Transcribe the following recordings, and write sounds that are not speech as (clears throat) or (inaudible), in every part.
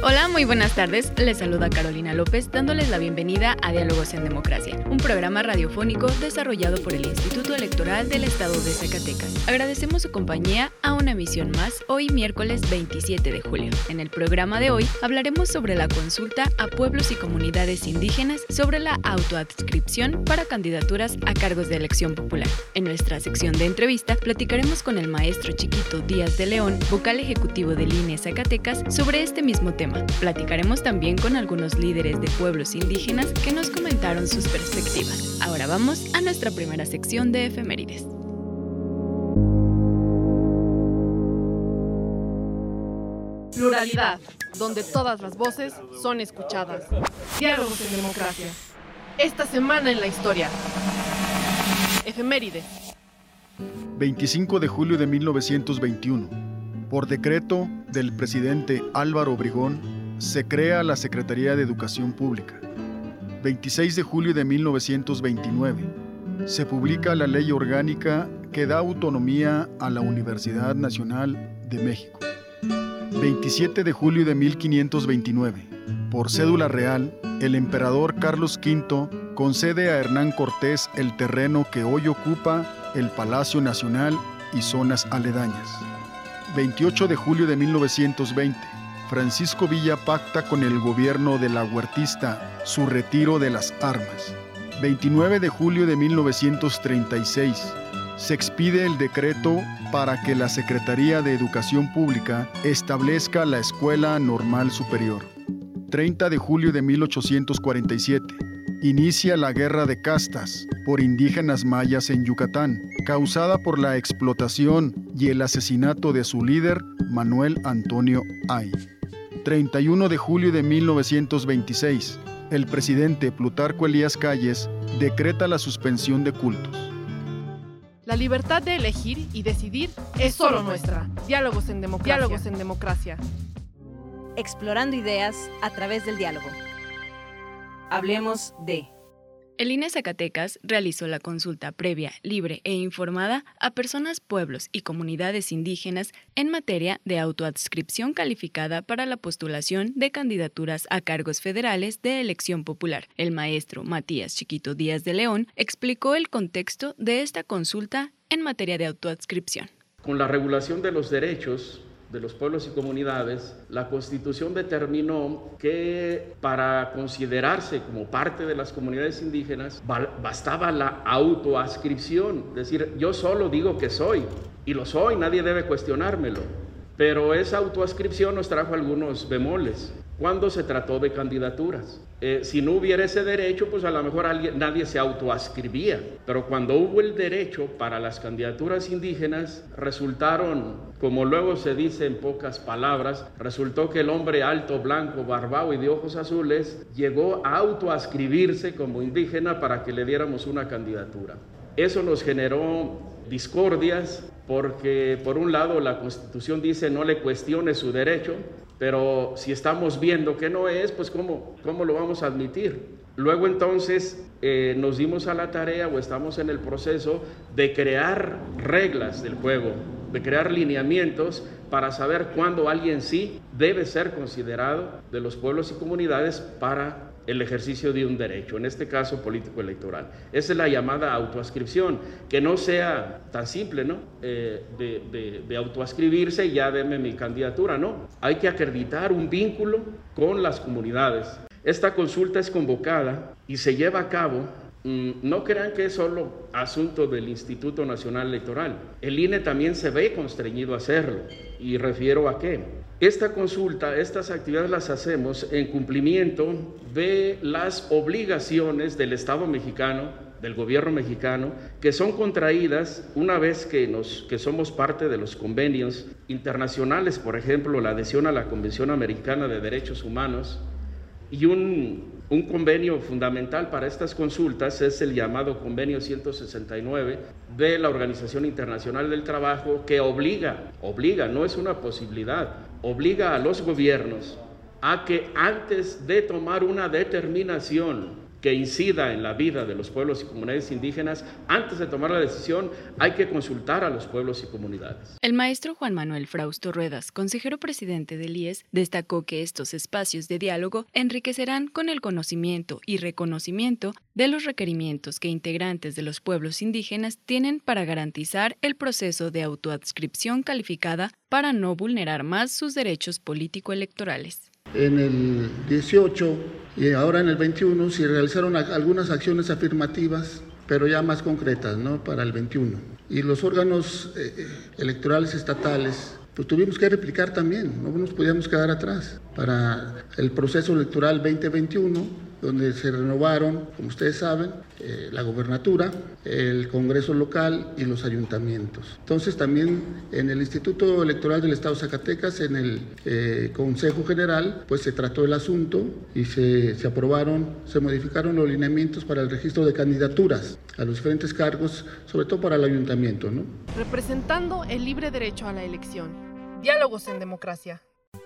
Hola, muy buenas tardes. Les saluda Carolina López dándoles la bienvenida a Diálogos en Democracia, un programa radiofónico desarrollado por el Instituto Electoral del Estado de Zacatecas. Agradecemos su compañía a una emisión más hoy miércoles 27 de julio. En el programa de hoy hablaremos sobre la consulta a pueblos y comunidades indígenas sobre la autoadscripción para candidaturas a cargos de elección popular. En nuestra sección de entrevista platicaremos con el maestro Chiquito Díaz de León, vocal ejecutivo del INE Zacatecas, sobre este mismo tema Platicaremos también con algunos líderes de pueblos indígenas que nos comentaron sus perspectivas. Ahora vamos a nuestra primera sección de efemérides. Pluralidad, donde todas las voces son escuchadas. Diálogos en democracia. Esta semana en la historia. Efemérides. 25 de julio de 1921 por decreto del presidente Álvaro Obregón, se crea la Secretaría de Educación Pública. 26 de julio de 1929, se publica la ley orgánica que da autonomía a la Universidad Nacional de México. 27 de julio de 1529, por cédula real, el emperador Carlos V concede a Hernán Cortés el terreno que hoy ocupa el Palacio Nacional y zonas aledañas. 28 de julio de 1920, Francisco Villa pacta con el gobierno de la huertista su retiro de las armas. 29 de julio de 1936, se expide el decreto para que la Secretaría de Educación Pública establezca la Escuela Normal Superior. 30 de julio de 1847, inicia la Guerra de Castas por indígenas mayas en Yucatán, causada por la explotación y el asesinato de su líder, Manuel Antonio Ay. 31 de julio de 1926, el presidente Plutarco Elías Calles decreta la suspensión de cultos. La libertad de elegir y decidir es solo nuestra. Diálogos en democracia. Diálogos en democracia. Explorando ideas a través del diálogo. Hablemos de... El INE Zacatecas realizó la consulta previa, libre e informada a personas, pueblos y comunidades indígenas en materia de autoadscripción calificada para la postulación de candidaturas a cargos federales de elección popular. El maestro Matías Chiquito Díaz de León explicó el contexto de esta consulta en materia de autoadscripción. Con la regulación de los derechos de los pueblos y comunidades, la Constitución determinó que para considerarse como parte de las comunidades indígenas bastaba la autoascripción, es decir, yo solo digo que soy y lo soy, nadie debe cuestionármelo. Pero esa autoascripción nos trajo algunos bemoles cuando se trató de candidaturas. Eh, si no hubiera ese derecho, pues a lo mejor nadie se autoascribía. Pero cuando hubo el derecho para las candidaturas indígenas, resultaron, como luego se dice en pocas palabras, resultó que el hombre alto, blanco, barbado y de ojos azules llegó a autoascribirse como indígena para que le diéramos una candidatura. Eso nos generó discordias porque por un lado la constitución dice no le cuestione su derecho, pero si estamos viendo que no es, pues ¿cómo, cómo lo vamos a admitir? Luego entonces eh, nos dimos a la tarea o estamos en el proceso de crear reglas del juego, de crear lineamientos para saber cuándo alguien sí debe ser considerado de los pueblos y comunidades para el ejercicio de un derecho, en este caso político electoral. Esa es la llamada autoascripción, que no sea tan simple, ¿no? Eh, de, de, autoascribirse y ya deme mi candidatura, no. Hay que acreditar un vínculo con las comunidades. Esta consulta es convocada y se lleva a cabo no crean que es solo asunto del Instituto Nacional Electoral. El INE también se ve constreñido a hacerlo. ¿Y refiero a qué? Esta consulta, estas actividades las hacemos en cumplimiento de las obligaciones del Estado mexicano del gobierno mexicano que son contraídas una vez que, nos, que somos parte de los convenios internacionales, por ejemplo, la adhesión a la Convención Americana de Derechos Humanos y un un convenio fundamental para estas consultas es el llamado Convenio 169 de la Organización Internacional del Trabajo que obliga, obliga, no es una posibilidad, obliga a los gobiernos a que antes de tomar una determinación que incida en la vida de los pueblos y comunidades indígenas, antes de tomar la decisión hay que consultar a los pueblos y comunidades. El maestro Juan Manuel Frausto Ruedas, consejero presidente del IES, destacó que estos espacios de diálogo enriquecerán con el conocimiento y reconocimiento de los requerimientos que integrantes de los pueblos indígenas tienen para garantizar el proceso de autoadscripción calificada para no vulnerar más sus derechos político-electorales. En el 18 y ahora en el 21 se realizaron algunas acciones afirmativas, pero ya más concretas, ¿no? Para el 21. Y los órganos eh, eh, electorales estatales, pues tuvimos que replicar también, no nos podíamos quedar atrás. Para el proceso electoral 2021 donde se renovaron, como ustedes saben, eh, la gobernatura, el Congreso local y los ayuntamientos. Entonces también en el Instituto Electoral del Estado de Zacatecas, en el eh, Consejo General, pues se trató el asunto y se, se aprobaron, se modificaron los lineamientos para el registro de candidaturas a los diferentes cargos, sobre todo para el ayuntamiento. ¿no? Representando el libre derecho a la elección. Diálogos en democracia.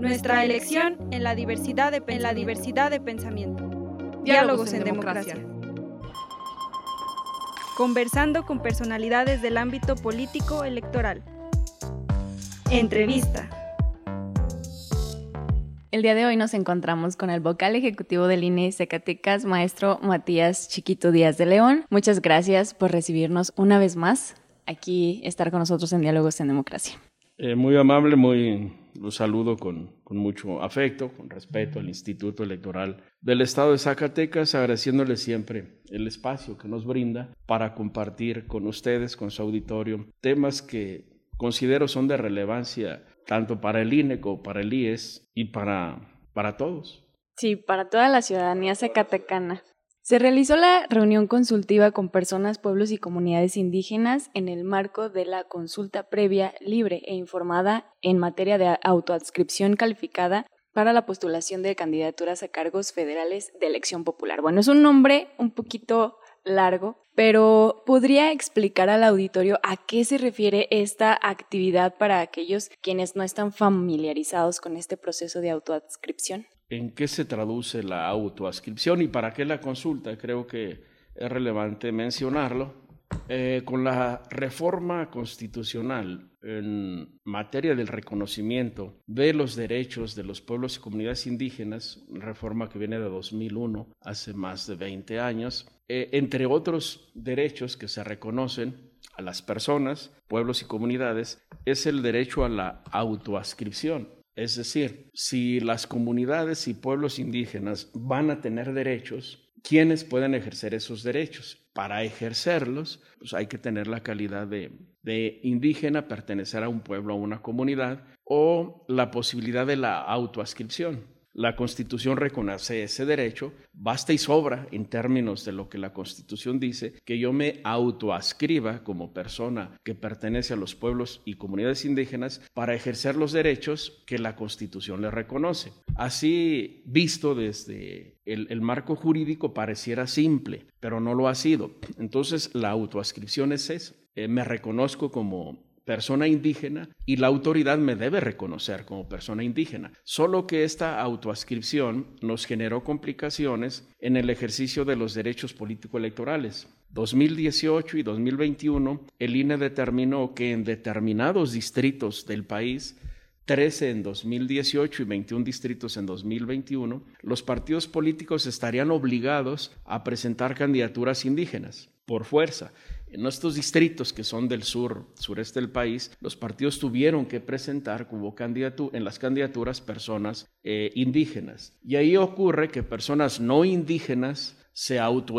Nuestra elección en la diversidad de, en la diversidad de pensamiento. Diálogos, en, democracia. Conversando con personalidades del ámbito político electoral. Entrevista. El día de hoy nos encontramos con el vocal ejecutivo del INE Zacatecas, maestro Matías Chiquito Díaz de León. Muchas gracias por recibirnos una vez más aquí, estar con nosotros en Diálogos en Democracia. Eh, muy amable, muy los saludo con, mucho afecto, con respeto al Instituto Electoral del Estado de Zacatecas, agradeciéndole siempre el espacio que nos brinda para compartir con ustedes, con su auditorio, temas que considero son de relevancia tanto para el INE como para el IES y para, para todos. Sí, para toda la ciudadanía zacatecana. Se realizó la reunión consultiva con personas, pueblos y comunidades indígenas en el marco de la consulta previa, libre e informada en materia de autoadscripción calificada para la postulación de candidaturas a cargos federales de elección popular. Bueno, es un nombre un poquito largo, pero ¿podría explicar al auditorio a qué se refiere esta actividad para aquellos quienes no están familiarizados con este proceso de autoadscripción? En qué se traduce la autoascripción y para qué la consulta. Creo que es relevante mencionarlo. Eh, con la reforma constitucional en materia del reconocimiento de los derechos de los pueblos y comunidades indígenas, reforma que viene de 2001, hace más de 20 años, eh, entre otros derechos que se reconocen a las personas, pueblos y comunidades, es el derecho a la autoascripción es decir, si las comunidades y pueblos indígenas van a tener derechos, ¿quiénes pueden ejercer esos derechos? Para ejercerlos, pues hay que tener la calidad de, de indígena, pertenecer a un pueblo, a una comunidad, o la posibilidad de la autoascripción. La Constitución reconoce ese derecho, basta y sobra en términos de lo que la Constitución dice, que yo me autoascriba como persona que pertenece a los pueblos y comunidades indígenas para ejercer los derechos que la Constitución le reconoce. Así, visto desde el, marco jurídico, pareciera simple, pero no lo ha sido. Entonces, la autoascripción es eso. Eh, me reconozco como persona indígena y la autoridad me debe reconocer como persona indígena. Solo que esta autoascripción nos generó complicaciones en el ejercicio de los derechos político-electorales. 2018 y 2021, el INE determinó que en determinados distritos del país 13 en 2018 y 21 distritos en 2021, los partidos políticos estarían obligados a presentar candidaturas indígenas por fuerza. En estos distritos que son del sur, sureste del país, los partidos tuvieron que presentar candidatura, en las candidaturas personas eh, indígenas. Y ahí ocurre que personas no indígenas se, auto,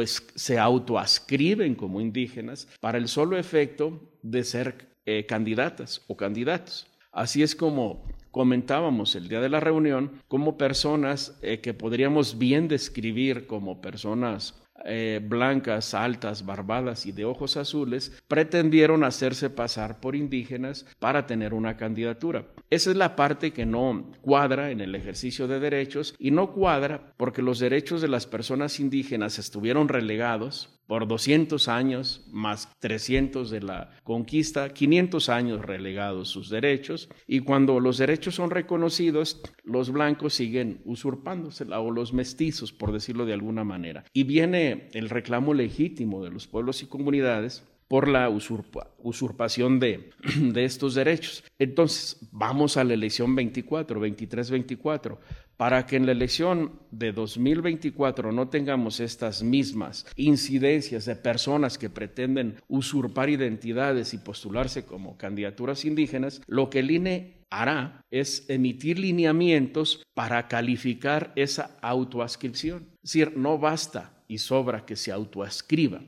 autoascriben como indígenas para el solo efecto de ser eh, candidatas o candidatos. Así es como comentábamos el día de la reunión, como personas eh, que podríamos bien describir como personas eh, blancas, altas, barbadas y de ojos azules, pretendieron hacerse pasar por indígenas para tener una candidatura. Esa es la parte que no cuadra en el ejercicio de derechos y no cuadra porque los derechos de las personas indígenas estuvieron relegados por 200 años, más 300 de la conquista, 500 años relegados sus derechos, y cuando los derechos son reconocidos, los blancos siguen usurpándosela, o los mestizos, por decirlo de alguna manera. Y viene el reclamo legítimo de los pueblos y comunidades por la usurpación (clears throat) de, estos derechos. Entonces, vamos a la elección 24, 23-24 para que en la elección de 2024 no tengamos estas mismas incidencias de personas que pretenden usurpar identidades y postularse como candidaturas indígenas, lo que el INE hará es emitir lineamientos para calificar esa autoascripción. Es decir, no basta y sobra que se autoascriba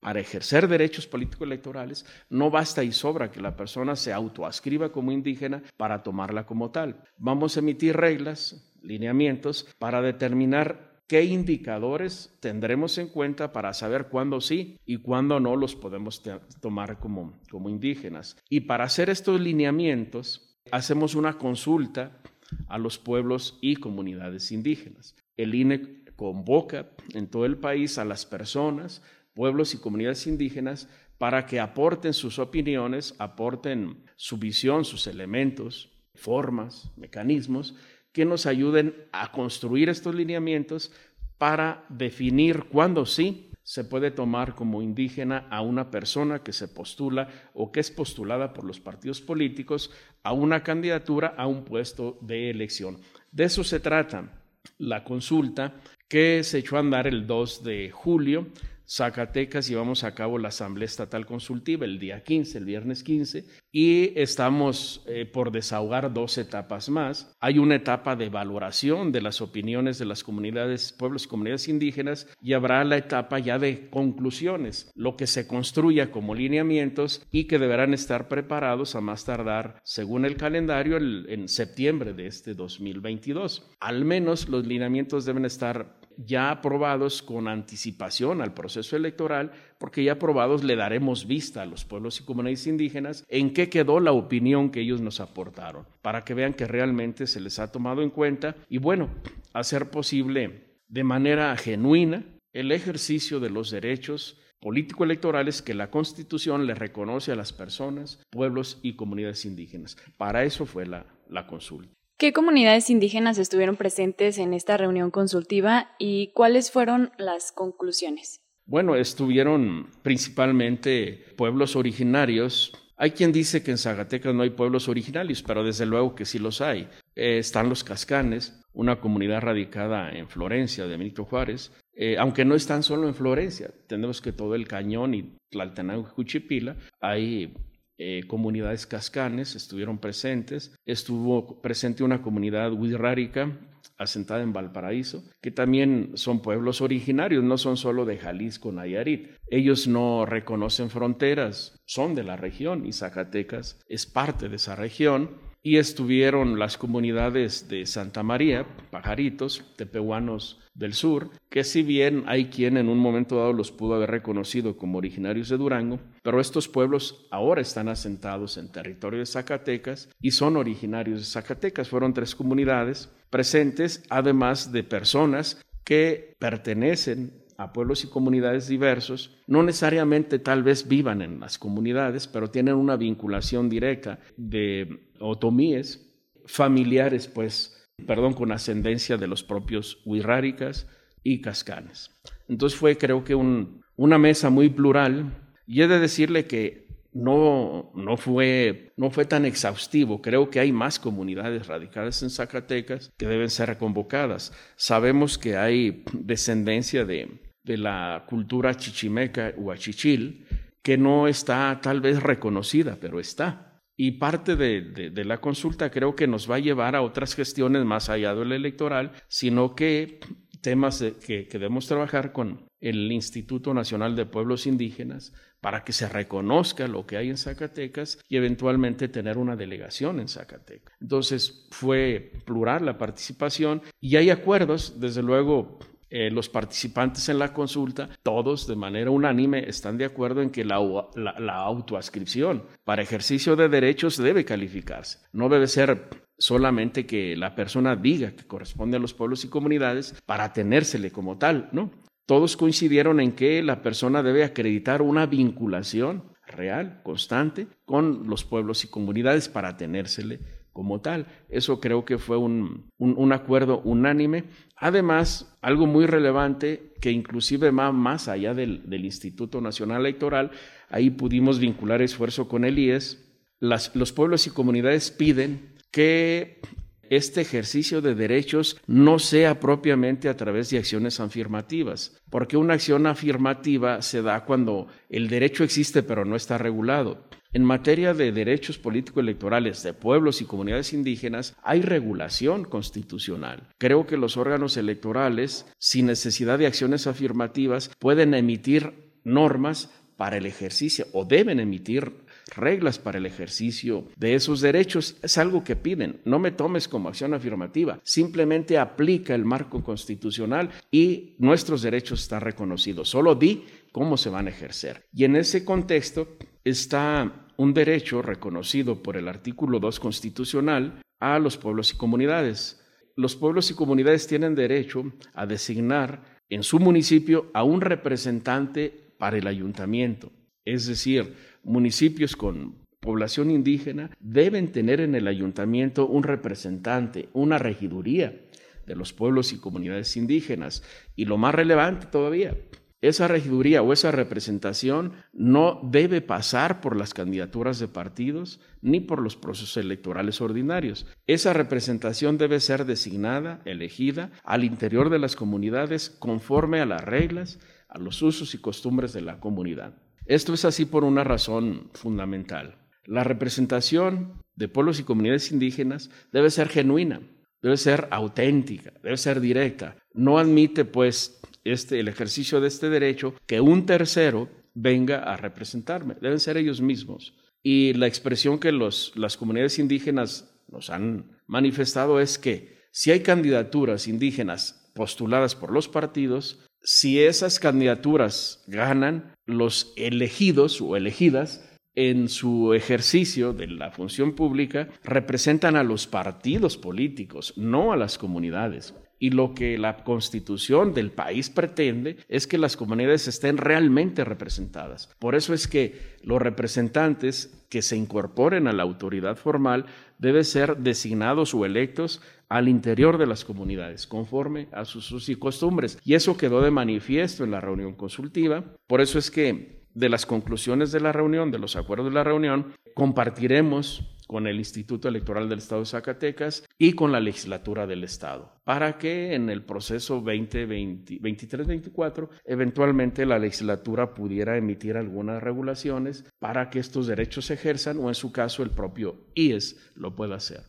para ejercer derechos político-electorales, no basta y sobra que la persona se autoascriba como indígena para tomarla como tal. Vamos a emitir reglas, lineamientos para determinar qué indicadores tendremos en cuenta para saber cuándo sí y cuándo no los podemos tomar como, como indígenas. Y para hacer estos lineamientos, hacemos una consulta a los pueblos y comunidades indígenas. El INE convoca en todo el país a las personas, pueblos y comunidades indígenas para que aporten sus opiniones, aporten su visión, sus elementos, formas, mecanismos que nos ayuden a construir estos lineamientos para definir cuándo sí se puede tomar como indígena a una persona que se postula o que es postulada por los partidos políticos a una candidatura a un puesto de elección. De eso se trata la consulta que se echó a andar el 2 de julio Zacatecas llevamos a cabo la Asamblea Estatal Consultiva el día 15, el viernes 15, y estamos eh, por desahogar dos etapas más. Hay una etapa de valoración de las opiniones de las comunidades, pueblos y comunidades indígenas, y habrá la etapa ya de conclusiones, lo que se construya como lineamientos y que deberán estar preparados a más tardar, según el calendario, en septiembre de este 2022. Al menos los lineamientos deben estar ya aprobados con anticipación al proceso electoral, porque ya aprobados le daremos vista a los pueblos y comunidades indígenas en qué quedó la opinión que ellos nos aportaron, para que vean que realmente se les ha tomado en cuenta y bueno, hacer posible de manera genuina el ejercicio de los derechos político-electorales que la Constitución le reconoce a las personas, pueblos y comunidades indígenas. Para eso fue la, la consulta. ¿Qué comunidades indígenas estuvieron presentes en esta reunión consultiva y cuáles fueron las conclusiones? Bueno, estuvieron principalmente pueblos originarios. Hay quien dice que en Zacatecas no hay pueblos originarios, pero desde luego que sí los hay. Eh, están los Cascanes, una comunidad radicada en Florencia de Benito Juárez, eh, aunque no están solo en Florencia, tenemos que todo el Cañón y Tlaltenango y Juchipila hay eh, comunidades cascanes estuvieron presentes. Estuvo presente una comunidad wixárika asentada en Valparaíso, que también son pueblos originarios, no son solo de Jalisco, Nayarit. Ellos no reconocen fronteras, son de la región y Zacatecas es parte de esa región y estuvieron las comunidades de Santa María, pajaritos, tepehuanos del sur, que si bien hay quien en un momento dado los pudo haber reconocido como originarios de Durango, pero estos pueblos ahora están asentados en territorio de Zacatecas y son originarios de Zacatecas. Fueron tres comunidades presentes, además de personas que pertenecen a pueblos y comunidades diversos, no necesariamente tal vez vivan en las comunidades, pero tienen una vinculación directa de otomíes familiares, pues, perdón, con ascendencia de los propios huirráricas y cascanes. Entonces fue, creo que, una mesa muy plural y he de decirle que no, no, fue, no fue tan exhaustivo. Creo que hay más comunidades radicadas en Zacatecas que deben ser convocadas. Sabemos que hay descendencia de, de la cultura chichimeca o achichil que no está tal vez reconocida, pero está. Y parte de, la consulta creo que nos va a llevar a otras gestiones más allá del electoral, sino que temas que, que debemos trabajar con el Instituto Nacional de Pueblos Indígenas para que se reconozca lo que hay en Zacatecas y eventualmente tener una delegación en Zacatecas. Entonces fue plural la participación y hay acuerdos, desde luego eh, los participantes en la consulta, todos de manera unánime están de acuerdo en que la, autoascripción para ejercicio de derechos debe calificarse. No debe ser solamente que la persona diga que corresponde a los pueblos y comunidades para tenérsele como tal, ¿no? Todos coincidieron en que la persona debe acreditar una vinculación real, constante, con los pueblos y comunidades para tenérsele como tal. Eso creo que fue un, acuerdo unánime. Además, algo muy relevante que inclusive va más allá del, Instituto Nacional Electoral, ahí pudimos vincular esfuerzo con el IES. los pueblos y comunidades piden que este ejercicio de derechos no sea propiamente a través de acciones afirmativas, porque una acción afirmativa se da cuando el derecho existe pero no está regulado. En materia de derechos político-electorales de pueblos y comunidades indígenas hay regulación constitucional. Creo que los órganos electorales, sin necesidad de acciones afirmativas, pueden emitir normas para el ejercicio o deben emitir reglas para el ejercicio de esos derechos. Es algo que piden. No me tomes como acción afirmativa. Simplemente aplica el marco constitucional y nuestros derechos están reconocidos. Solo di cómo se van a ejercer. Y en ese contexto, está un derecho reconocido por el artículo 2 constitucional a los pueblos y comunidades. Los pueblos y comunidades tienen derecho a designar en su municipio a un representante para el ayuntamiento. Es decir, municipios con población indígena deben tener en el ayuntamiento un representante, una regiduría de los pueblos y comunidades indígenas. Y lo más relevante todavía, esa regiduría o esa representación no debe pasar por las candidaturas de partidos ni por los procesos electorales ordinarios. Esa representación debe ser designada, elegida al interior de las comunidades conforme a las reglas, a los usos y costumbres de la comunidad. Esto es así por una razón fundamental. La representación de pueblos y comunidades indígenas debe ser genuina, debe ser auténtica, debe ser directa. No admite, pues, este, el ejercicio de este derecho que un tercero venga a representarme. Deben ser ellos mismos. Y la expresión que las comunidades indígenas nos han manifestado es que si hay candidaturas indígenas postuladas por los partidos, si esas candidaturas ganan, los elegidos o elegidas en su ejercicio de la función pública representan a los partidos políticos, no a las comunidades. Y lo que la constitución del país pretende es que las comunidades estén realmente representadas. Por eso es que los representantes que se incorporen a la autoridad formal deben ser designados o electos al interior de las comunidades, conforme a sus usos y costumbres. Y eso quedó de manifiesto en la reunión consultiva. Por eso es que de las conclusiones de la reunión, de los acuerdos de la reunión, compartiremos con el Instituto Electoral del Estado de Zacatecas y con la legislatura del Estado, para que en el proceso 2023-24 eventualmente la legislatura pudiera emitir algunas regulaciones para que estos derechos se ejerzan o en su caso el propio IES lo pueda hacer.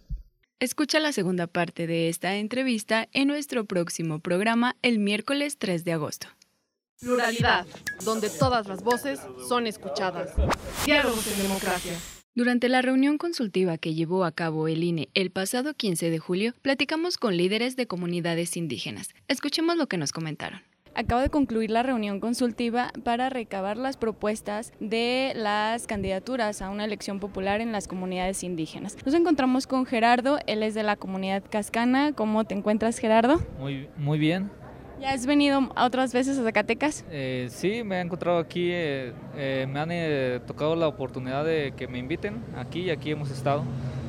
Escucha la segunda parte de esta entrevista en nuestro próximo programa el miércoles 3 de agosto. Pluralidad, donde todas las voces son escuchadas. Diálogos en democracia. Durante la reunión consultiva que llevó a cabo el INE el pasado 15 de julio, platicamos con líderes de comunidades indígenas. Escuchemos lo que nos comentaron. Acaba de concluir la reunión consultiva para recabar las propuestas de las candidaturas a una elección popular en las comunidades indígenas. Nos encontramos con Gerardo, él es de la comunidad cascana. ¿Cómo te encuentras, Gerardo? Muy, muy bien. ¿Ya has venido otras veces a Zacatecas? Eh, sí, me he encontrado aquí, eh, eh, me han tocado la oportunidad de que me inviten aquí y aquí hemos estado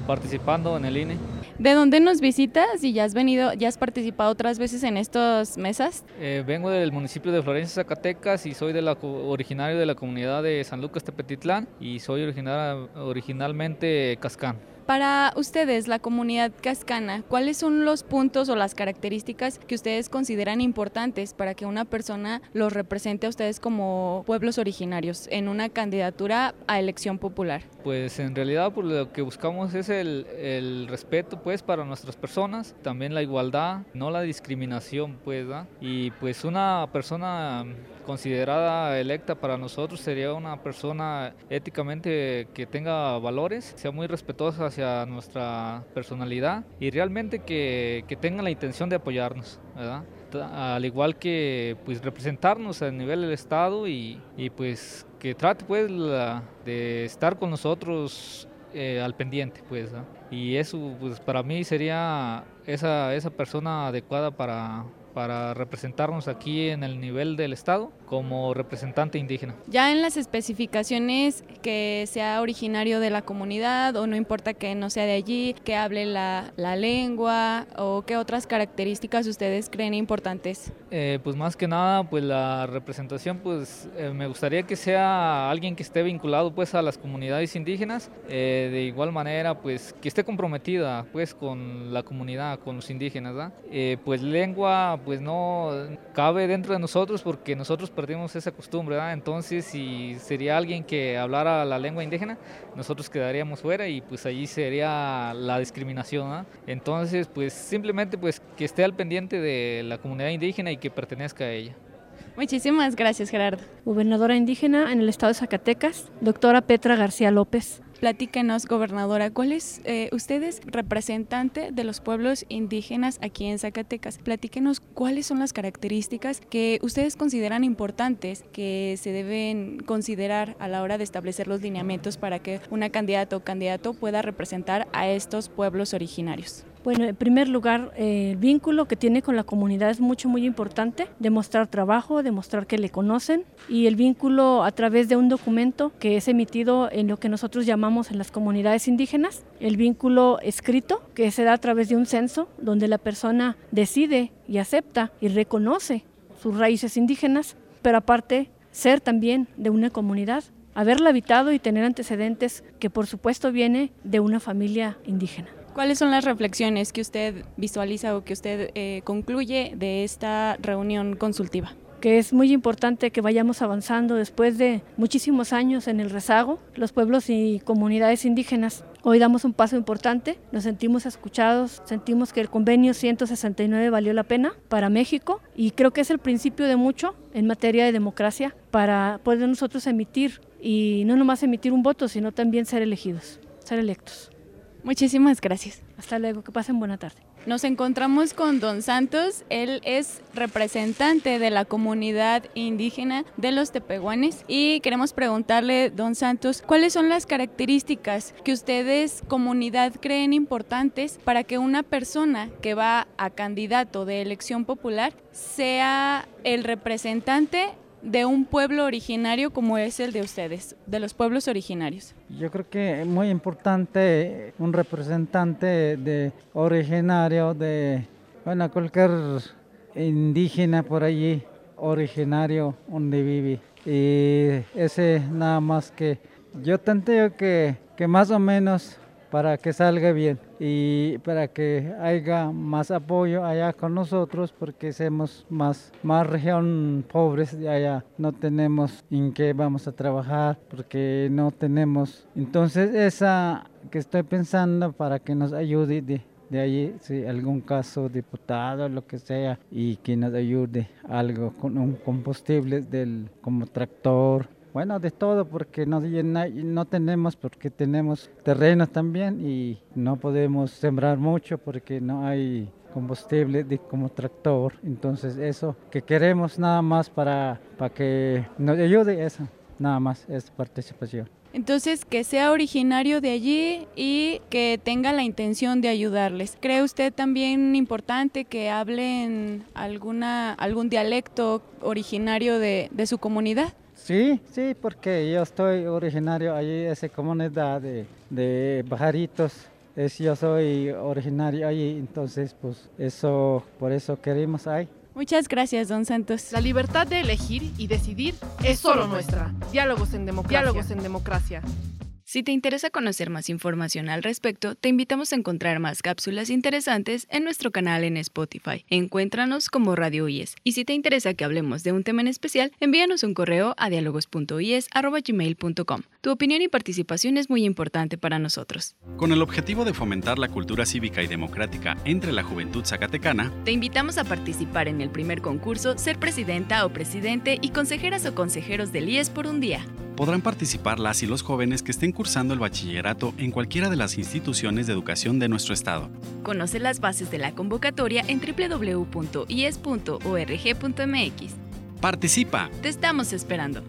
participando en el INE. ¿De dónde nos visitas y ya has venido, ya has participado otras veces en estas mesas? vengo del municipio de Florencia, Zacatecas y soy de la, originario de la comunidad de San Lucas Tepetitlán y soy original, originalmente cascán. Para ustedes, la comunidad cascana, ¿cuáles son los puntos o las características que ustedes consideran importantes para que una persona los represente a ustedes como pueblos originarios en una candidatura a elección popular? Pues en realidad pues, lo que buscamos es el, respeto pues para nuestras personas, también la igualdad, no la discriminación pues, y pues una persona considerada electa para nosotros sería una persona éticamente que tenga valores, sea muy respetuosa hacia nuestra personalidad y realmente que, que tenga la intención de apoyarnos, ¿verdad? al igual que pues representarnos a nivel del estado y, y pues que trate pues de estar con nosotros eh, al pendiente pues y eso pues para mí sería esa, esa persona adecuada para, para representarnos aquí en el nivel del Estado como representante indígena. Ya en las especificaciones que sea originario de la comunidad o no importa que no sea de allí, que hable la, la lengua o qué otras características ustedes creen importantes. Eh, pues más que nada, pues la representación, pues eh, me gustaría que sea alguien que esté vinculado pues a las comunidades indígenas, eh, de igual manera pues que esté comprometida pues con la comunidad, con los indígenas, pues lengua pues no cabe dentro de nosotros porque nosotros perdimos esa costumbre, entonces si sería alguien que hablara la lengua indígena, nosotros quedaríamos fuera y pues allí sería la discriminación, entonces pues simplemente pues que esté al pendiente de la comunidad indígena y que pertenezca a ella. Muchísimas gracias Gerardo. Gobernadora indígena en el estado de Zacatecas, doctora Petra García López. Platíquenos, gobernadora, ¿cuál es, eh, usted es representante de los pueblos indígenas aquí en Zacatecas? Platíquenos cuáles son las características que ustedes consideran importantes que se deben considerar a la hora de establecer los lineamientos para que una candidata o candidato pueda representar a estos pueblos originarios. Bueno, en primer lugar, el vínculo que tiene con la comunidad es mucho, muy importante. Demostrar trabajo, demostrar que le conocen y el vínculo a través de un documento que es emitido en lo que nosotros llamamos en las comunidades indígenas, el vínculo escrito que se da a través de un censo donde la persona decide y acepta y reconoce sus raíces indígenas, pero aparte ser también de una comunidad, haberla habitado y tener antecedentes que por supuesto viene de una familia indígena. ¿Cuáles son las reflexiones que usted visualiza o que usted eh, concluye de esta reunión consultiva? que es muy importante que vayamos avanzando después de muchísimos años en el rezago, los pueblos y comunidades indígenas. Hoy damos un paso importante, nos sentimos escuchados, sentimos que el convenio 169 valió la pena para México y creo que es el principio de mucho en materia de democracia para poder nosotros emitir y no nomás emitir un voto, sino también ser elegidos, ser electos. Muchísimas gracias. Hasta luego, que pasen buena tarde. Nos encontramos con Don Santos, él es representante de la comunidad indígena de los tepehuanes y queremos preguntarle, Don Santos, ¿cuáles son las características que ustedes, comunidad, creen importantes para que una persona que va a candidato de elección popular sea el representante de un pueblo originario como es el de ustedes, de los pueblos originarios? Yo creo que es muy importante un representante de originario de, bueno, cualquier indígena por allí, originario donde vive. Y ese nada más que yo tanteo que, que más o menos para que salga bien y para que haya más apoyo allá con nosotros porque somos más, más región pobres allá. No tenemos en qué vamos a trabajar porque no tenemos. Entonces esa que estoy pensando para que nos ayude de, de allí, si algún caso diputado, lo que sea, y que nos ayude algo con un combustible del, como tractor bueno, de todo, porque no, no tenemos, porque tenemos terreno también y no podemos sembrar mucho porque no hay combustible de, como tractor. Entonces eso que queremos nada más para, para que nos ayude eso, nada más, es participación. Entonces, que sea originario de allí y que tenga la intención de ayudarles. ¿Cree usted también importante que hablen alguna, algún dialecto originario de, de su comunidad? Sí, sí, porque yo estoy originario allí, esa comunidad de, de Bajaritos. Es, yo soy originario allí, entonces pues eso, por eso queremos ahí. Muchas gracias, don Santos. La libertad de elegir y decidir es solo nuestra. Diálogos en democracia. Diálogos en democracia. Si te interesa conocer más información al respecto, te invitamos a encontrar más cápsulas interesantes en nuestro canal en Spotify. Encuéntranos como Radio IES. Y si te interesa que hablemos de un tema en especial, envíanos un correo a dialogos.ies.gmail.com. Tu opinión y participación es muy importante para nosotros. Con el objetivo de fomentar la cultura cívica y democrática entre la juventud zacatecana, te invitamos a participar en el primer concurso Ser Presidenta o Presidente y Consejeras o Consejeros del IES por un día podrán participar las y los jóvenes que estén cursando el bachillerato en cualquiera de las instituciones de educación de nuestro estado. Conoce las bases de la convocatoria en www.ies.org.mx. ¡Participa! Te estamos esperando.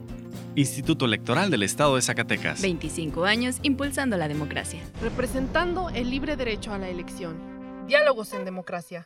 Instituto Electoral del Estado de Zacatecas. 25 años impulsando la democracia. Representando el libre derecho a la elección. Diálogos en democracia.